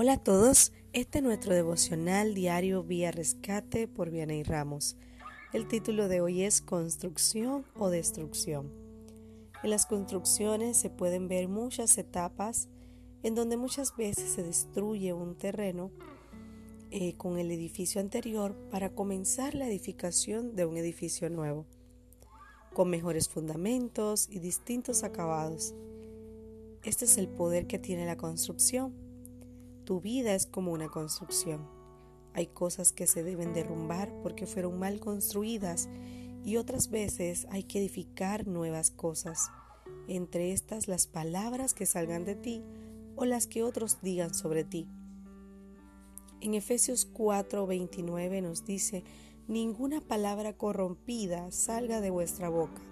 Hola a todos, este es nuestro devocional diario Vía Rescate por Vianey Ramos. El título de hoy es Construcción o Destrucción. En las construcciones se pueden ver muchas etapas en donde muchas veces se destruye un terreno eh, con el edificio anterior para comenzar la edificación de un edificio nuevo, con mejores fundamentos y distintos acabados. Este es el poder que tiene la construcción tu vida es como una construcción. Hay cosas que se deben derrumbar porque fueron mal construidas y otras veces hay que edificar nuevas cosas, entre estas las palabras que salgan de ti o las que otros digan sobre ti. En Efesios 4:29 nos dice, ninguna palabra corrompida salga de vuestra boca,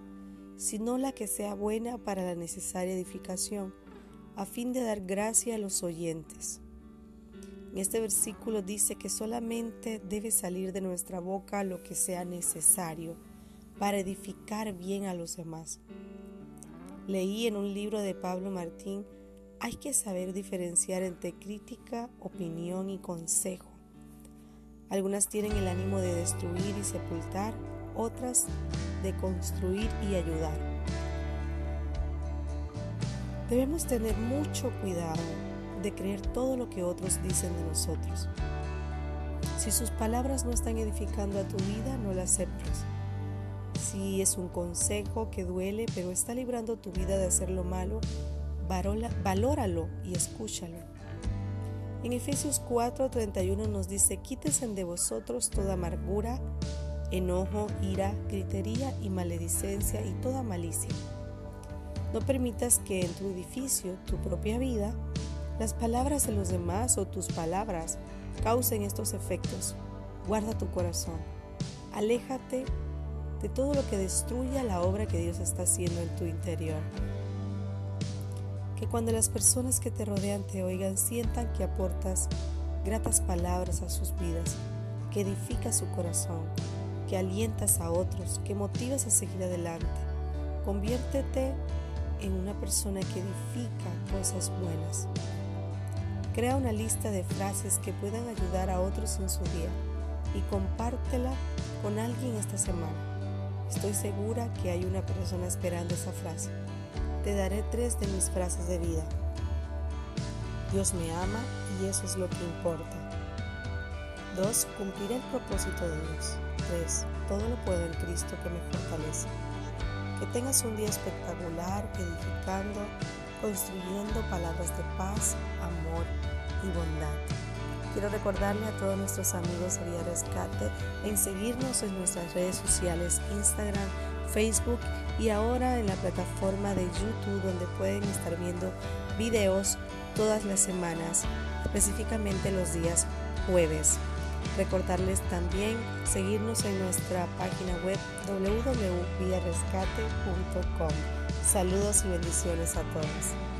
sino la que sea buena para la necesaria edificación, a fin de dar gracia a los oyentes. Este versículo dice que solamente debe salir de nuestra boca lo que sea necesario para edificar bien a los demás. Leí en un libro de Pablo Martín, hay que saber diferenciar entre crítica, opinión y consejo. Algunas tienen el ánimo de destruir y sepultar, otras de construir y ayudar. Debemos tener mucho cuidado de creer todo lo que otros dicen de nosotros. Si sus palabras no están edificando a tu vida, no las aceptes. Si es un consejo que duele, pero está librando tu vida de hacer lo malo, valóralo y escúchalo. En Efesios 4:31 nos dice, quítesen de vosotros toda amargura, enojo, ira, gritería y maledicencia y toda malicia. No permitas que en tu edificio, tu propia vida, las palabras de los demás o tus palabras causen estos efectos. Guarda tu corazón. Aléjate de todo lo que destruya la obra que Dios está haciendo en tu interior. Que cuando las personas que te rodean te oigan sientan que aportas gratas palabras a sus vidas, que edificas su corazón, que alientas a otros, que motivas a seguir adelante. Conviértete en una persona que edifica cosas buenas. Crea una lista de frases que puedan ayudar a otros en su día y compártela con alguien esta semana. Estoy segura que hay una persona esperando esa frase. Te daré tres de mis frases de vida. Dios me ama y eso es lo que importa. 2. Cumpliré el propósito de Dios. 3. Todo lo puedo en Cristo que me fortalece. Que tengas un día espectacular, edificando, construyendo palabras de paz, amor y bondad. Quiero recordarle a todos nuestros amigos Vía Rescate en seguirnos en nuestras redes sociales Instagram, Facebook y ahora en la plataforma de YouTube donde pueden estar viendo videos todas las semanas, específicamente los días jueves. Recordarles también seguirnos en nuestra página web www.viarescate.com. Saludos y bendiciones a todos.